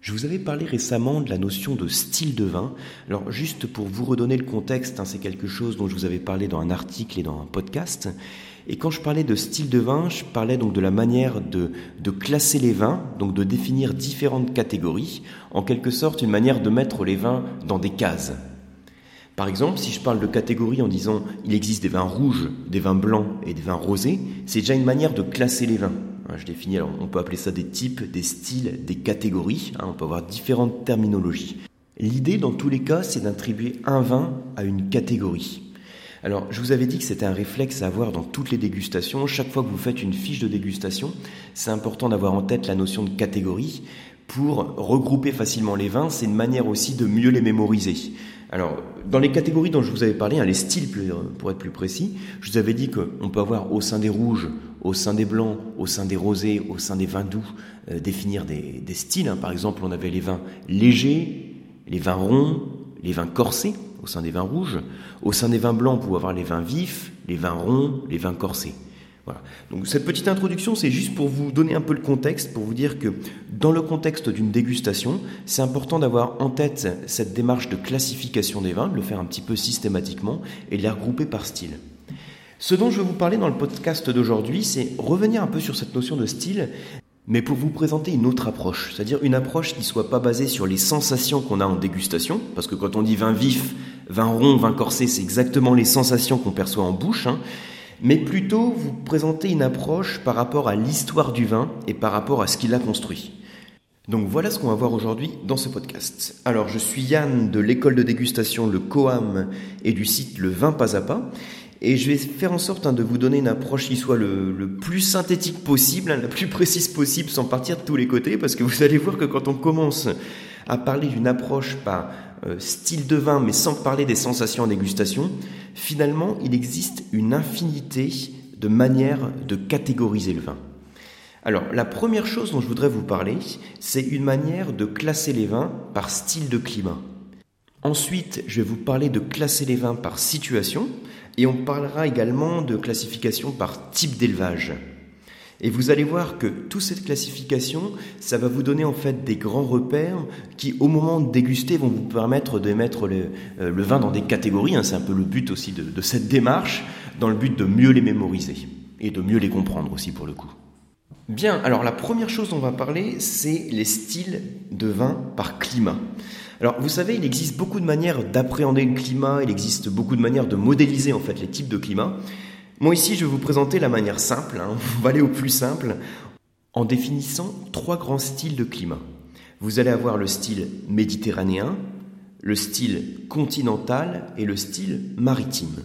Je vous avais parlé récemment de la notion de style de vin. Alors juste pour vous redonner le contexte, hein, c'est quelque chose dont je vous avais parlé dans un article et dans un podcast. Et quand je parlais de style de vin, je parlais donc de la manière de, de classer les vins, donc de définir différentes catégories, en quelque sorte une manière de mettre les vins dans des cases. Par exemple, si je parle de catégories en disant il existe des vins rouges, des vins blancs et des vins rosés, c'est déjà une manière de classer les vins. Je définis, on peut appeler ça des types, des styles, des catégories, hein, on peut avoir différentes terminologies. L'idée dans tous les cas, c'est d'attribuer un vin à une catégorie. Alors, je vous avais dit que c'était un réflexe à avoir dans toutes les dégustations. Chaque fois que vous faites une fiche de dégustation, c'est important d'avoir en tête la notion de catégorie pour regrouper facilement les vins. C'est une manière aussi de mieux les mémoriser. Alors, dans les catégories dont je vous avais parlé, hein, les styles pour être plus précis, je vous avais dit qu'on peut avoir au sein des rouges, au sein des blancs, au sein des rosés, au sein des vins doux, euh, définir des, styles. Hein. Par exemple, on avait les vins légers, les vins ronds, les vins corsés au sein des vins rouges. Au sein des vins blancs, on pouvait avoir les vins vifs, les vins ronds, les vins corsés. Voilà. Donc cette petite introduction, c'est juste pour vous donner un peu le contexte, pour vous dire que dans le contexte d'une dégustation, c'est important d'avoir en tête cette démarche de classification des vins, de le faire un petit peu systématiquement et de les regrouper par style. Ce dont je vais vous parler dans le podcast d'aujourd'hui, c'est revenir un peu sur cette notion de style, mais pour vous présenter une autre approche, c'est-à-dire une approche qui soit pas basée sur les sensations qu'on a en dégustation, parce que quand on dit vin vif, vin rond, vin corsé, c'est exactement les sensations qu'on perçoit en bouche, hein, mais plutôt vous présenter une approche par rapport à l'histoire du vin et par rapport à ce qu'il a construit. Donc voilà ce qu'on va voir aujourd'hui dans ce podcast. Alors je suis Yann de l'école de dégustation Le Coam et du site Le Vin Pas à Pas. Et je vais faire en sorte hein, de vous donner une approche qui soit le, plus synthétique possible, hein, la plus précise possible, sans partir de tous les côtés, parce que vous allez voir que quand on commence à parler d'une approche par euh, style de vin, mais sans parler des sensations en dégustation, finalement, il existe une infinité de manières de catégoriser le vin. Alors, la première chose dont je voudrais vous parler, c'est une manière de classer les vins par style de climat. Ensuite, je vais vous parler de classer les vins par situation, et on parlera également de classification par type d'élevage. Et vous allez voir que toute cette classification, ça va vous donner en fait des grands repères qui, au moment de déguster, vont vous permettre de mettre le, euh, vin dans des catégories. Hein. C'est un peu le but aussi de, de cette démarche, dans le but de mieux les mémoriser et de mieux les comprendre aussi pour le coup. Bien, alors la première chose dont on va parler, c'est les styles de vin par climat. Alors, vous savez, il existe beaucoup de manières d'appréhender le climat, il existe beaucoup de manières de modéliser en fait les types de climat. Moi ici, je vais vous présenter la manière simple, on va aller au plus simple, en définissant trois grands styles de climat. Vous allez avoir le style méditerranéen, le style continental et le style maritime.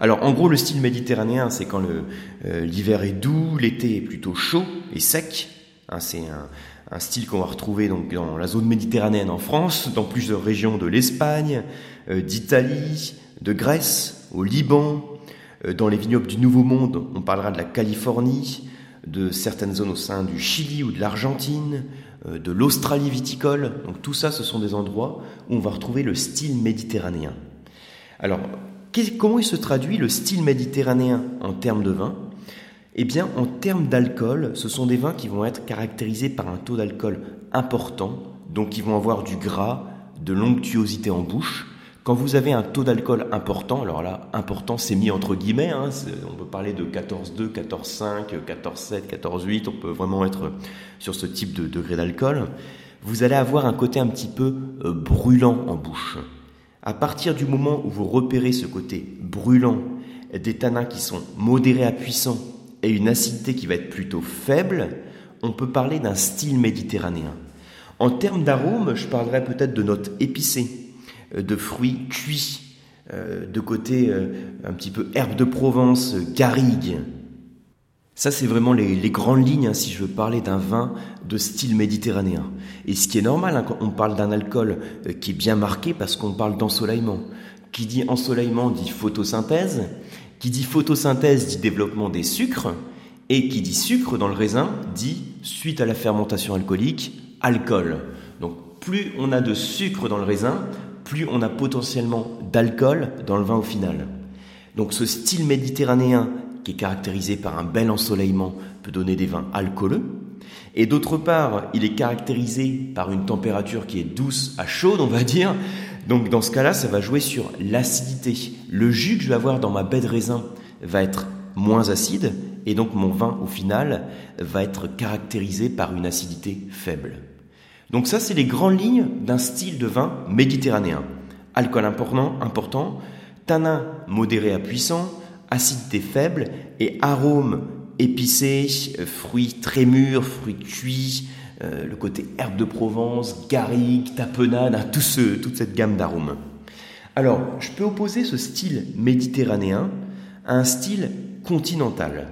Alors en gros, le style méditerranéen, c'est quand euh, l'hiver est doux, l'été est plutôt chaud et sec. Hein, c'est un, un style qu'on va retrouver donc dans la zone méditerranéenne en France, dans plusieurs régions de l'Espagne, euh, d'Italie, de Grèce, au Liban, euh, dans les vignobles du Nouveau Monde, on parlera de la Californie, de certaines zones au sein du Chili ou de l'Argentine, euh, de l'Australie viticole. Donc tout ça, ce sont des endroits où on va retrouver le style méditerranéen. Alors, comment il se traduit le style méditerranéen en termes de vin? Eh bien, en termes d'alcool, ce sont des vins qui vont être caractérisés par un taux d'alcool important, donc qui vont avoir du gras, de l'onctuosité en bouche. Quand vous avez un taux d'alcool important, alors là, important, c'est mis entre guillemets, hein, on peut parler de 14,2, 14,5, 14,7, 14,8, on peut vraiment être sur ce type de degré d'alcool. Vous allez avoir un côté un petit peu euh, brûlant en bouche. À partir du moment où vous repérez ce côté brûlant, des tanins qui sont modérés à puissants, et une acidité qui va être plutôt faible, on peut parler d'un style méditerranéen. En termes d'arômes, je parlerai peut-être de notes épicées, euh, de fruits cuits, euh, de côté euh, un petit peu herbe de Provence, garrigue. Ça, c'est vraiment les, grandes lignes hein, si je veux parler d'un vin de style méditerranéen. Et ce qui est normal hein, quand on parle d'un alcool qui est bien marqué parce qu'on parle d'ensoleillement. Qui dit ensoleillement dit photosynthèse, qui dit photosynthèse dit développement des sucres, et qui dit sucre dans le raisin dit, suite à la fermentation alcoolique, alcool. Donc plus on a de sucre dans le raisin, plus on a potentiellement d'alcool dans le vin au final. Donc ce style méditerranéen qui est caractérisé par un bel ensoleillement peut donner des vins alcooleux, Et d'autre part, il est caractérisé par une température qui est douce à chaude, on va dire. Donc dans ce cas-là, ça va jouer sur l'acidité. Le jus que je vais avoir dans ma baie de raisin va être moins acide, et donc mon vin, au final, va être caractérisé par une acidité faible. Donc ça, c'est les grandes lignes d'un style de vin méditerranéen. Alcool important, important tanin modéré à puissant, acidité faible et arômes épicés, fruits très mûrs, fruits cuits, euh, le côté herbe de Provence, garrigue, tapenade, hein, toute cette gamme d'arômes. Alors, je peux opposer ce style méditerranéen à un style continental.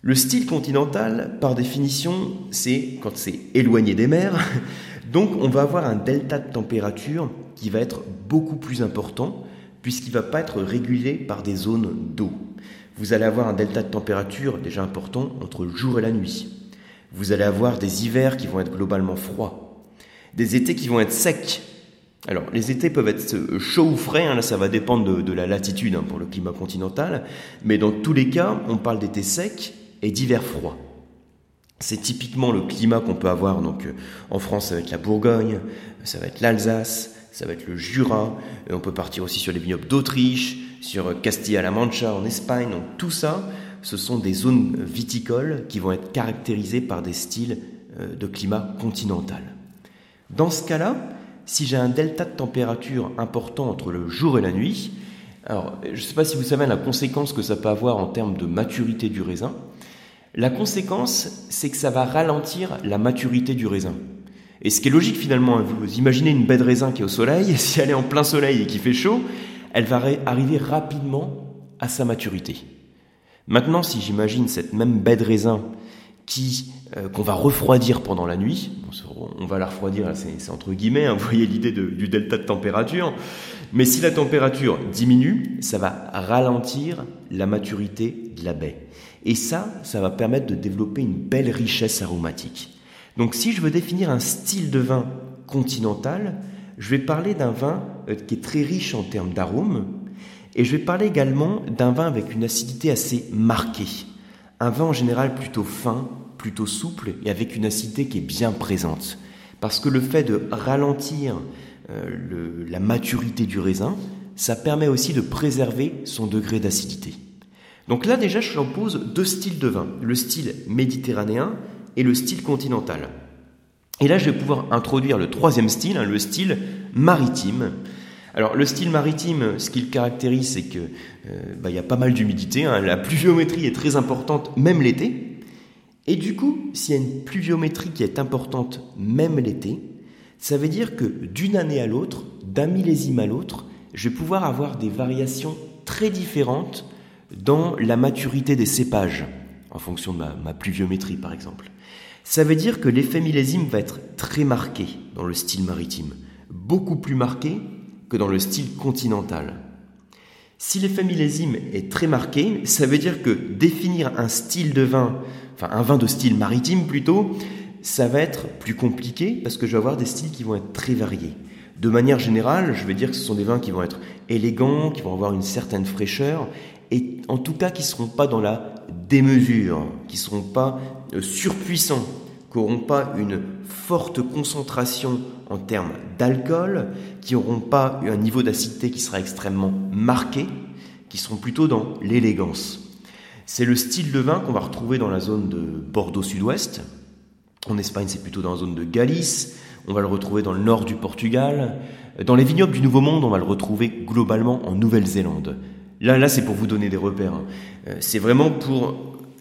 Le style continental, par définition, c'est quand c'est éloigné des mers, donc on va avoir un delta de température qui va être beaucoup plus important puisqu'il ne va pas être régulé par des zones d'eau. Vous allez avoir un delta de température déjà important entre le jour et la nuit. Vous allez avoir des hivers qui vont être globalement froids, des étés qui vont être secs. Alors, les étés peuvent être chauds ou frais, hein, là ça va dépendre de, la latitude hein, pour le climat continental, mais dans tous les cas, on parle d'été secs et d'hiver froid. C'est typiquement le climat qu'on peut avoir donc euh, en France, ça va être la Bourgogne, ça va être l'Alsace, ça va être le Jura, on peut partir aussi sur les vignobles d'Autriche, sur Castilla-La Mancha en Espagne. Donc tout ça, ce sont des zones viticoles qui vont être caractérisées par des styles euh, de climat continental. Dans ce cas-là, si j'ai un delta de température important entre le jour et la nuit, alors je ne sais pas si vous savez la conséquence que ça peut avoir en termes de maturité du raisin, la conséquence, c'est que ça va ralentir la maturité du raisin. Et ce qui est logique finalement, hein, vous imaginez une baie de raisin qui est au soleil, si elle est en plein soleil et qui fait chaud, elle va arriver rapidement à sa maturité. Maintenant, si j'imagine cette même baie de raisin euh, qu'on va refroidir pendant la nuit, on va la refroidir, c'est entre guillemets, hein, vous voyez l'idée du delta de température, mais si la température diminue, ça va ralentir la maturité de la baie. Et ça, ça va permettre de développer une belle richesse aromatique. Donc si je veux définir un style de vin continental, je vais parler d'un vin euh, qui est très riche en termes d'arômes, et je vais parler également d'un vin avec une acidité assez marquée. Un vin en général plutôt fin, plutôt souple, et avec une acidité qui est bien présente. Parce que le fait de ralentir euh, la maturité du raisin, ça permet aussi de préserver son degré d'acidité. Donc là déjà, je pose deux styles de vin, le style méditerranéen et le style continental. Et là, je vais pouvoir introduire le troisième style, hein, le style maritime. Alors le style maritime, ce qu'il caractérise, c'est qu'il euh, bah, y a pas mal d'humidité, hein. la pluviométrie est très importante, même l'été. Et du coup, s'il y a une pluviométrie qui est importante, même l'été, ça veut dire que d'une année à l'autre, d'un millésime à l'autre, je vais pouvoir avoir des variations très différentes dans la maturité des cépages, en fonction de ma, pluviométrie par exemple. Ça veut dire que l'effet millésime va être très marqué dans le style maritime, beaucoup plus marqué que dans le style continental. Si l'effet millésime est très marqué, ça veut dire que définir un style de vin, enfin un vin de style maritime plutôt, ça va être plus compliqué parce que je vais avoir des styles qui vont être très variés. De manière générale, je vais dire que ce sont des vins qui vont être élégants, qui vont avoir une certaine fraîcheur et en tout cas qui ne seront pas dans la démesure, qui ne seront pas euh, surpuissants, qui n'auront pas une forte concentration en termes d'alcool, qui n'auront pas un niveau d'acidité qui sera extrêmement marqué, qui seront plutôt dans l'élégance. C'est le style de vin qu'on va retrouver dans la zone de Bordeaux Sud-Ouest. En Espagne, c'est plutôt dans la zone de Galice. On va le retrouver dans le nord du Portugal. Dans les vignobles du Nouveau Monde, on va le retrouver globalement en Nouvelle-Zélande. Là, là c'est pour vous donner des repères. Hein. Euh, c'est vraiment pour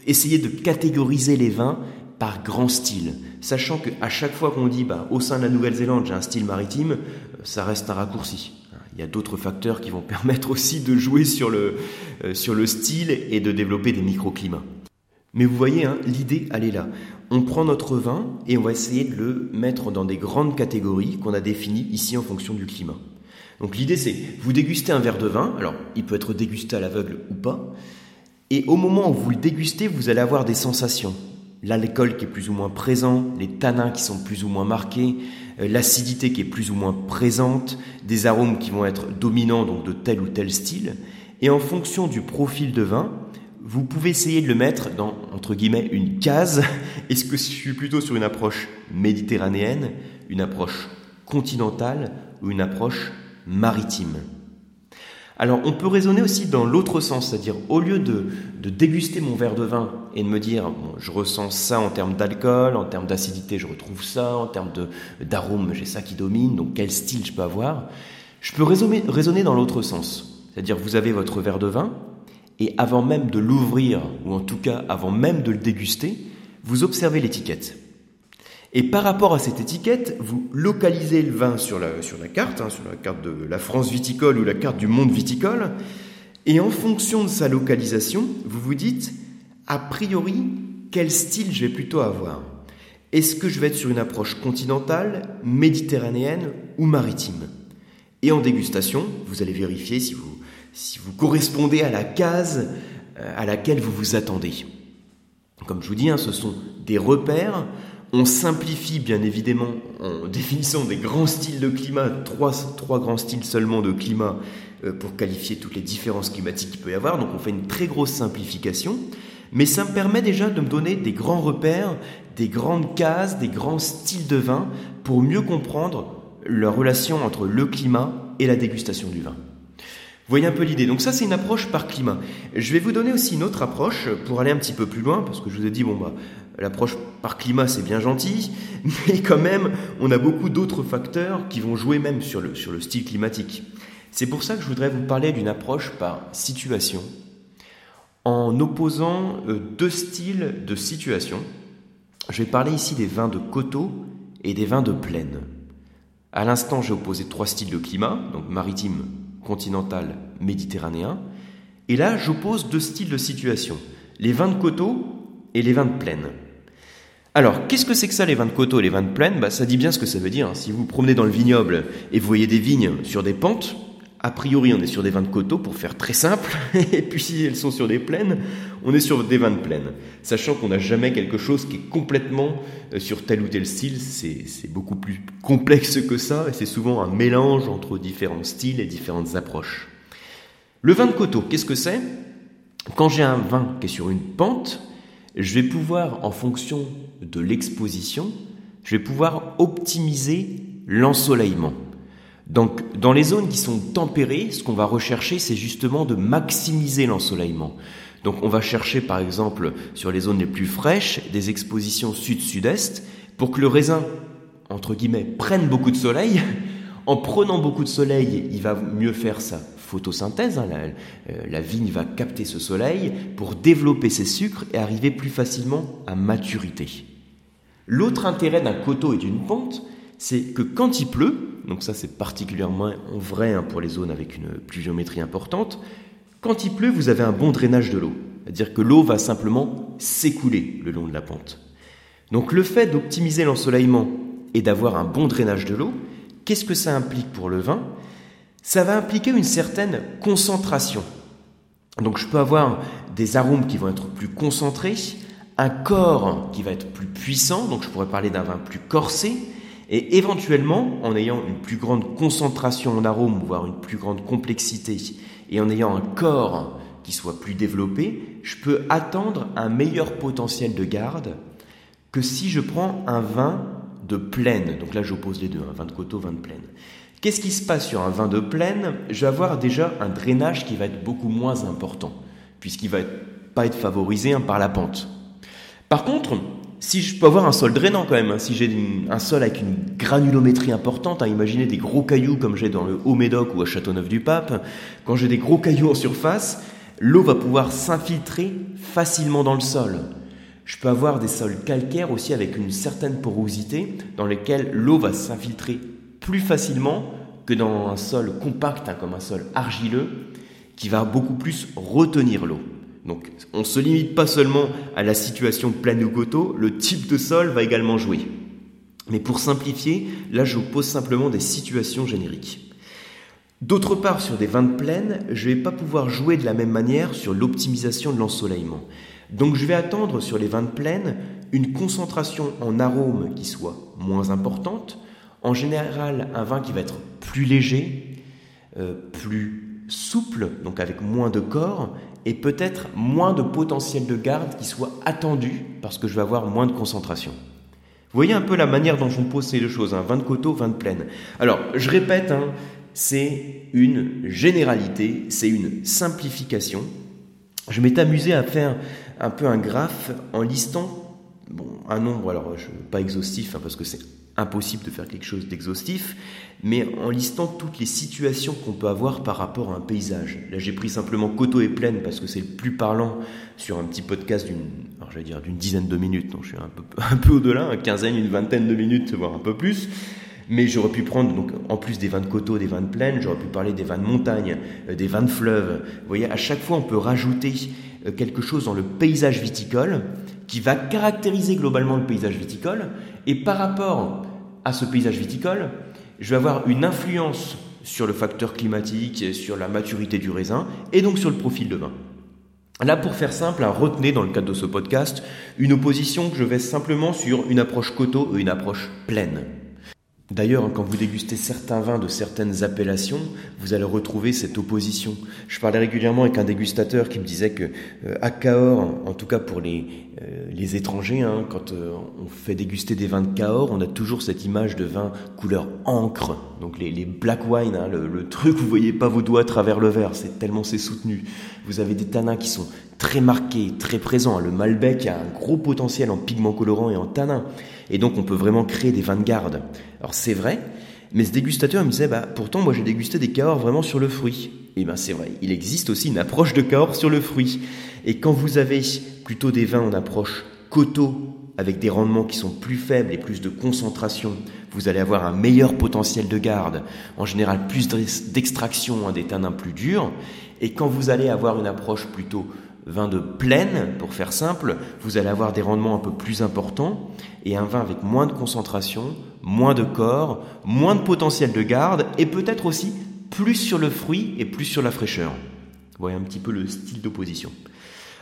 essayer de catégoriser les vins par grand style, sachant qu'à chaque fois qu'on dit bah, au sein de la Nouvelle-Zélande j'ai un style maritime, euh, ça reste un raccourci. Il y a d'autres facteurs qui vont permettre aussi de jouer sur le, euh, sur le style et de développer des microclimats. Mais vous voyez, hein, l'idée, elle est là. On prend notre vin et on va essayer de le mettre dans des grandes catégories qu'on a définies ici en fonction du climat. Donc l'idée c'est, vous dégustez un verre de vin, alors il peut être dégusté à l'aveugle ou pas, et au moment où vous le dégustez, vous allez avoir des sensations. L'alcool qui est plus ou moins présent, les tanins qui sont plus ou moins marqués, euh, l'acidité qui est plus ou moins présente, des arômes qui vont être dominants donc de tel ou tel style. Et en fonction du profil de vin, vous pouvez essayer de le mettre dans, entre guillemets, une case. Est-ce que je suis plutôt sur une approche méditerranéenne, une approche continentale ou une approche maritime? Alors on peut raisonner aussi dans l'autre sens, c'est-à-dire au lieu de, déguster mon verre de vin et de me dire je ressens ça en termes d'alcool, en termes d'acidité je retrouve ça, en termes d'arôme j'ai ça qui domine, donc quel style je peux avoir, je peux raisonner, raisonner dans l'autre sens. C'est-à-dire vous avez votre verre de vin et avant même de l'ouvrir, ou en tout cas avant même de le déguster, vous observez l'étiquette. Et par rapport à cette étiquette, vous localisez le vin sur la, sur la carte, hein, sur la carte de la France viticole ou la carte du monde viticole, et en fonction de sa localisation, vous vous dites, a priori, quel style je vais plutôt avoir? Est-ce que je vais être sur une approche continentale, méditerranéenne ou maritime? Et en dégustation, vous allez vérifier si vous, si vous correspondez à la case euh, à laquelle vous vous attendez. Comme je vous dis, hein, ce sont des repères on simplifie bien évidemment en définissant des grands styles de climat, trois, grands styles seulement de climat euh, pour qualifier toutes les différences climatiques qu'il peut y avoir. Donc on fait une très grosse simplification, mais ça me permet déjà de me donner des grands repères, des grandes cases, des grands styles de vin pour mieux comprendre la relation entre le climat et la dégustation du vin. Voyez un peu l'idée. Donc ça, c'est une approche par climat. Je vais vous donner aussi une autre approche pour aller un petit peu plus loin, parce que je vous ai dit, bon, bah, L'approche par climat, c'est bien gentil, mais quand même, on a beaucoup d'autres facteurs qui vont jouer même sur le, sur le style climatique. C'est pour ça que je voudrais vous parler d'une approche par situation, en opposant euh, deux styles de situation. Je vais parler ici des vins de coteau et des vins de plaine. À l'instant, j'ai opposé trois styles de climat, donc maritime, continental, méditerranéen. Et là, j'oppose deux styles de situation, les vins de coteau et les vins de plaine. Alors, qu'est-ce que c'est que ça, les vins de coteau et les vins de plaine? Bah, Ça dit bien ce que ça veut dire. Si vous promenez dans le vignoble et vous voyez des vignes sur des pentes, a priori, on est sur des vins de coteau, pour faire très simple. Et puis, si elles sont sur des plaines, on est sur des vins de plaine. Sachant qu'on n'a jamais quelque chose qui est complètement euh, sur tel ou tel style. C'est beaucoup plus complexe que ça. Et c'est souvent un mélange entre différents styles et différentes approches. Le vin de coteau, qu'est-ce que c'est? Quand j'ai un vin qui est sur une pente, je vais pouvoir, en fonction de l'exposition, je vais pouvoir optimiser l'ensoleillement. Donc, dans les zones qui sont tempérées, ce qu'on va rechercher, c'est justement de maximiser l'ensoleillement. Donc, on va chercher, par exemple, sur les zones les plus fraîches, des expositions sud-sud-est, pour que le raisin, entre guillemets, prenne beaucoup de soleil. En prenant beaucoup de soleil, il va mieux faire ça photosynthèse. Hein, euh, la, vigne va capter ce soleil pour développer ses sucres et arriver plus facilement à maturité. L'autre intérêt d'un coteau et d'une pente, c'est que quand il pleut, donc ça c'est particulièrement vrai hein, pour les zones avec une pluviométrie importante, quand il pleut, vous avez un bon drainage de l'eau. C'est-à-dire que l'eau va simplement s'écouler le long de la pente. Donc le fait d'optimiser l'ensoleillement et d'avoir un bon drainage de l'eau, qu'est-ce que ça implique pour le vin? Ça va impliquer une certaine concentration. Donc je peux avoir des arômes qui vont être plus concentrés, un corps qui va être plus puissant, donc je pourrais parler d'un vin plus corsé, et éventuellement, en ayant une plus grande concentration en arômes, voire une plus grande complexité, et en ayant un corps qui soit plus développé, je peux attendre un meilleur potentiel de garde que si je prends un vin de plaine. Donc là, j'oppose les deux, un vin de coteau, vin de plaine. Qu'est-ce qui se passe sur un vin de plaine? Je vais avoir déjà un drainage qui va être beaucoup moins important, puisqu'il va pas être favorisé hein, par la pente. Par contre, si je peux avoir un sol drainant quand même, hein, si j'ai un sol avec une granulométrie importante, hein, imaginez des gros cailloux comme j'ai dans le Haut-Médoc ou à Châteauneuf-du-Pape, quand j'ai des gros cailloux en surface, l'eau va pouvoir s'infiltrer facilement dans le sol. Je peux avoir des sols calcaires aussi avec une certaine porosité dans lesquels l'eau va s'infiltrer plus facilement que dans un sol compact, hein, comme un sol argileux, qui va beaucoup plus retenir l'eau. Donc on ne se limite pas seulement à la situation pleine ou coteau, le type de sol va également jouer. Mais pour simplifier, là je vous pose simplement des situations génériques. D'autre part, sur des vins de plaine, je ne vais pas pouvoir jouer de la même manière sur l'optimisation de l'ensoleillement. Donc je vais attendre sur les vins de plaine une concentration en arômes qui soit moins importante, en général, un vin qui va être plus léger, euh, plus souple, donc avec moins de corps, et peut-être moins de potentiel de garde qui soit attendu parce que je vais avoir moins de concentration. Vous voyez un peu la manière dont je pose ces deux choses, hein, 20 de coteau, 20 de plaine. Alors, je répète, hein, c'est une généralité, c'est une simplification. Je m'étais amusé à faire un peu un graphe en listant bon, un nombre, alors je, pas exhaustif hein, parce que c'est impossible de faire quelque chose d'exhaustif, mais en listant toutes les situations qu'on peut avoir par rapport à un paysage. Là, j'ai pris simplement coteau et plaine parce que c'est le plus parlant sur un petit podcast d'une, alors d'une dizaine de minutes, donc je suis un peu, au-delà, une quinzaine, une vingtaine de minutes, voire un peu plus. Mais j'aurais pu prendre, donc, en plus des vins de coteaux, des vins de plaine, j'aurais pu parler des vins de montagne, euh, des vins de fleuve. Vous voyez, à chaque fois, on peut rajouter quelque chose dans le paysage viticole qui va caractériser globalement le paysage viticole. Et par rapport à ce paysage viticole, je vais avoir une influence sur le facteur climatique, sur la maturité du raisin et donc sur le profil de vin. Là, pour faire simple, retenez dans le cadre de ce podcast une opposition que je vais simplement sur une approche coteau et une approche pleine. D'ailleurs, quand vous dégustez certains vins de certaines appellations, vous allez retrouver cette opposition. Je parlais régulièrement avec un dégustateur qui me disait que euh, à Cahors, en tout cas pour les, euh, les étrangers, hein, quand euh, on fait déguster des vins de Cahors, on a toujours cette image de vin couleur encre, donc les, les black wine, hein, le, le, truc où vous voyez pas vos doigts à travers le verre, c'est tellement c'est soutenu. Vous avez des tanins qui sont très marqués, très présents. Le Malbec a un gros potentiel en pigments colorants et en tanins. Et donc on peut vraiment créer des vins de garde. Alors c'est vrai, mais ce dégustateur me disait, bah, pourtant moi j'ai dégusté des Cahors vraiment sur le fruit. Et bien c'est vrai, il existe aussi une approche de Cahors sur le fruit. Et quand vous avez plutôt des vins en approche coteau, avec des rendements qui sont plus faibles et plus de concentration, vous allez avoir un meilleur potentiel de garde, en général plus d'extraction, hein, des tanins plus durs. Et quand vous allez avoir une approche plutôt vin de plaine, pour faire simple, vous allez avoir des rendements un peu plus importants et un vin avec moins de concentration, moins de corps, moins de potentiel de garde et peut-être aussi plus sur le fruit et plus sur la fraîcheur. Vous voyez un petit peu le style d'opposition.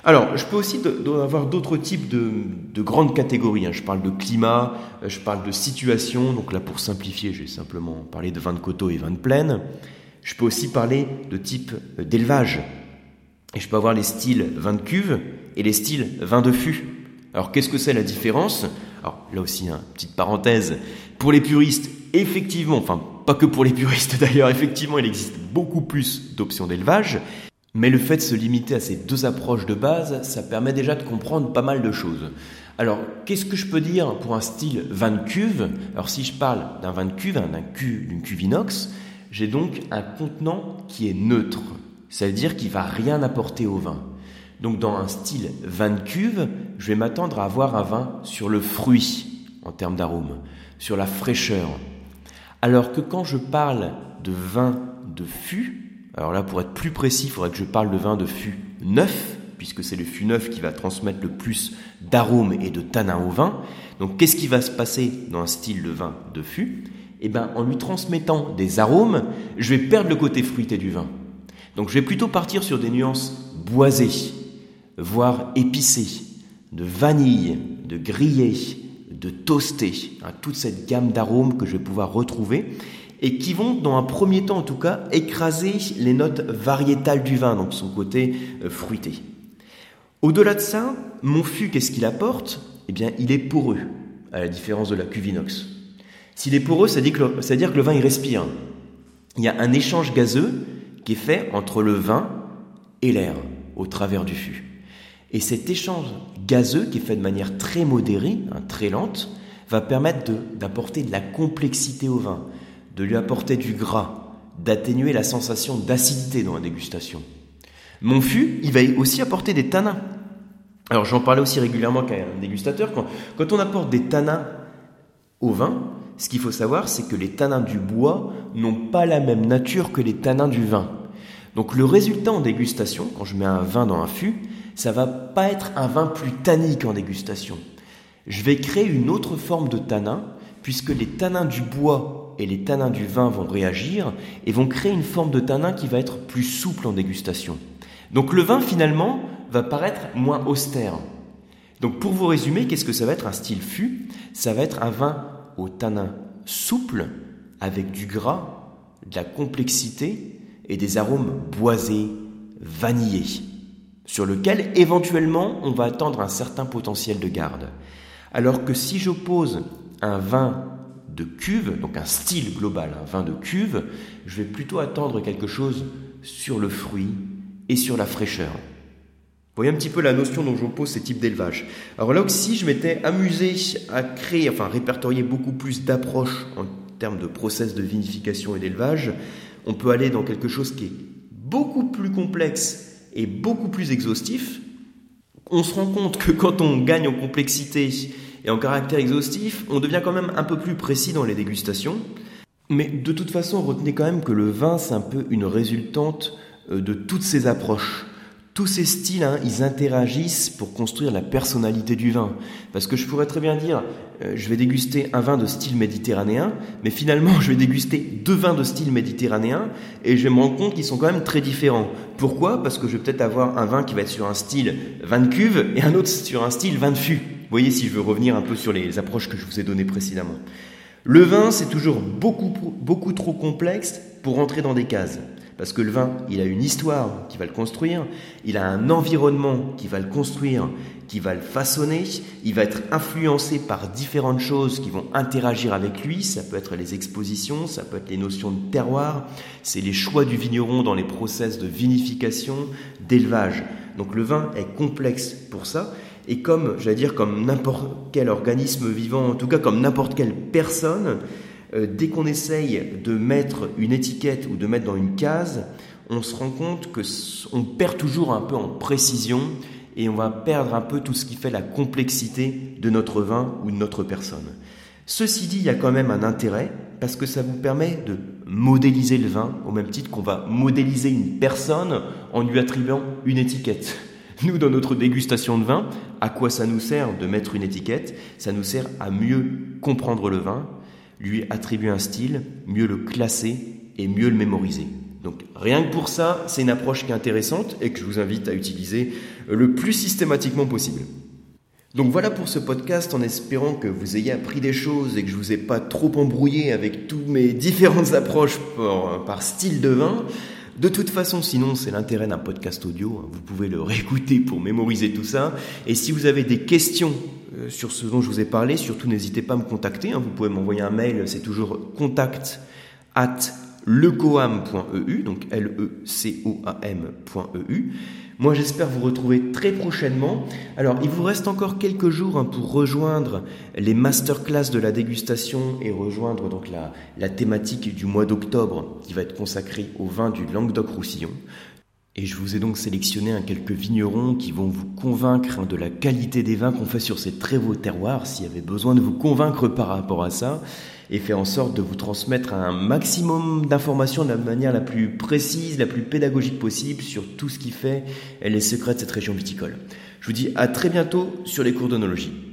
Alors, je peux aussi avoir d'autres types de, grandes catégories. Hein. Je parle de climat, euh, je parle de situation. Donc là, pour simplifier, j'ai simplement parlé de vin de coteau et vin de plaine. Je peux aussi parler de type euh, d'élevage. Et je peux avoir les styles vin de cuve et les styles vin de fût. Alors qu'est-ce que c'est la différence? Alors là aussi, une hein, petite parenthèse, pour les puristes, effectivement, enfin pas que pour les puristes d'ailleurs, effectivement il existe beaucoup plus d'options d'élevage, mais le fait de se limiter à ces deux approches de base, ça permet déjà de comprendre pas mal de choses. Alors, qu'est-ce que je peux dire pour un style vin de cuve? Alors, si je parle d'un vin de cuve, d'un d'une cuve inox, j'ai donc un contenant qui est neutre. Ça veut dire qu'il va rien apporter au vin. Donc dans un style vin de cuve, je vais m'attendre à avoir un vin sur le fruit en termes d'arôme, sur la fraîcheur. Alors que quand je parle de vin de fût, alors là pour être plus précis, il faudrait que je parle de vin de fût neuf, puisque c'est le fût neuf qui va transmettre le plus d'arôme et de tanin au vin. Donc qu'est-ce qui va se passer dans un style de vin de fût? Eh bien en lui transmettant des arômes, je vais perdre le côté fruité du vin. Donc je vais plutôt partir sur des nuances boisées, voire épicées, de vanille, de grillé, de toasté, hein, toute cette gamme d'arômes que je vais pouvoir retrouver et qui vont, dans un premier temps en tout cas, écraser les notes variétales du vin, donc son côté euh, fruité. Au-delà de ça, mon fût, qu'est-ce qu'il apporte? Eh bien, il est poreux, à la différence de la cuvinox. S'il est poreux, ça veut dire que le vin, il respire. Il y a un échange gazeux qui est fait entre le vin et l'air au travers du fût. Et cet échange gazeux, qui est fait de manière très modérée, hein, très lente, va permettre d'apporter de, la complexité au vin, de lui apporter du gras, d'atténuer la sensation d'acidité dans la dégustation. Mon fût, il va aussi apporter des tanins. Alors j'en parlais aussi régulièrement avec un dégustateur, quand, quand on apporte des tanins au vin, ce qu'il faut savoir, c'est que les tanins du bois n'ont pas la même nature que les tanins du vin. Donc le résultat en dégustation, quand je mets un vin dans un fût, ça va pas être un vin plus tannique en dégustation. Je vais créer une autre forme de tanin, puisque les tanins du bois et les tanins du vin vont réagir et vont créer une forme de tanin qui va être plus souple en dégustation. Donc le vin finalement va paraître moins austère. Donc pour vous résumer, qu'est-ce que ça va être un style fût? Ça va être un vin au tanin souple, avec du gras, de la complexité et des arômes boisés, vanillés, sur lequel éventuellement on va attendre un certain potentiel de garde. Alors que si j'oppose un vin de cuve, donc un style global, un vin de cuve, je vais plutôt attendre quelque chose sur le fruit et sur la fraîcheur. Voyez un petit peu la notion dont j'oppose ces types d'élevage. Alors là aussi, je m'étais amusé à créer, enfin répertorier beaucoup plus d'approches en termes de process de vinification et d'élevage. On peut aller dans quelque chose qui est beaucoup plus complexe et beaucoup plus exhaustif. On se rend compte que quand on gagne en complexité et en caractère exhaustif, on devient quand même un peu plus précis dans les dégustations. Mais de toute façon, retenez quand même que le vin, c'est un peu une résultante euh, de toutes ces approches. Tous ces styles, hein, ils interagissent pour construire la personnalité du vin. Parce que je pourrais très bien dire, euh, je vais déguster un vin de style méditerranéen, mais finalement, je vais déguster deux vins de style méditerranéen, et je vais me rendre compte qu'ils sont quand même très différents. Pourquoi? Parce que je vais peut-être avoir un vin qui va être sur un style vin de cuve, et un autre sur un style vin de fût. Vous voyez si je veux revenir un peu sur les approches que je vous ai données précédemment. Le vin, c'est toujours beaucoup, beaucoup trop complexe pour rentrer dans des cases. Parce que le vin, il a une histoire qui va le construire, il a un environnement qui va le construire, qui va le façonner, il va être influencé par différentes choses qui vont interagir avec lui, ça peut être les expositions, ça peut être les notions de terroir, c'est les choix du vigneron dans les process de vinification, d'élevage. Donc le vin est complexe pour ça, et comme, j'allais dire, comme n'importe quel organisme vivant, en tout cas comme n'importe quelle personne, euh, dès qu'on essaye de mettre une étiquette ou de mettre dans une case, on se rend compte que on perd toujours un peu en précision et on va perdre un peu tout ce qui fait la complexité de notre vin ou de notre personne. Ceci dit, il y a quand même un intérêt parce que ça vous permet de modéliser le vin au même titre qu'on va modéliser une personne en lui attribuant une étiquette. Nous, dans notre dégustation de vin, à quoi ça nous sert de mettre une étiquette? Ça nous sert à mieux comprendre le vin, lui attribuer un style, mieux le classer et mieux le mémoriser. Donc rien que pour ça, c'est une approche qui est intéressante et que je vous invite à utiliser le plus systématiquement possible. Donc voilà pour ce podcast en espérant que vous ayez appris des choses et que je vous ai pas trop embrouillé avec toutes mes différentes approches par, par style de vin. De toute façon, sinon, c'est l'intérêt d'un podcast audio. Hein. Vous pouvez le réécouter pour mémoriser tout ça. Et si vous avez des questions euh, sur ce dont je vous ai parlé, surtout n'hésitez pas à me contacter. Hein. Vous pouvez m'envoyer un mail, c'est toujours contact at lecoam.eu, donc L-E-C-O-A-M.eu. Moi, j'espère vous retrouver très prochainement. Alors, il vous reste encore quelques jours hein, pour rejoindre les masterclass de la dégustation et rejoindre donc la, la thématique du mois d'octobre qui va être consacrée au vin du Languedoc-Roussillon. Et je vous ai donc sélectionné un quelques vignerons qui vont vous convaincre de la qualité des vins qu'on fait sur ces très beaux terroirs, s'il y avait besoin de vous convaincre par rapport à ça et faire en sorte de vous transmettre un maximum d'informations de la manière la plus précise, la plus pédagogique possible sur tout ce qui fait les secrets de cette région viticole. Je vous dis à très bientôt sur les cours d'onologie.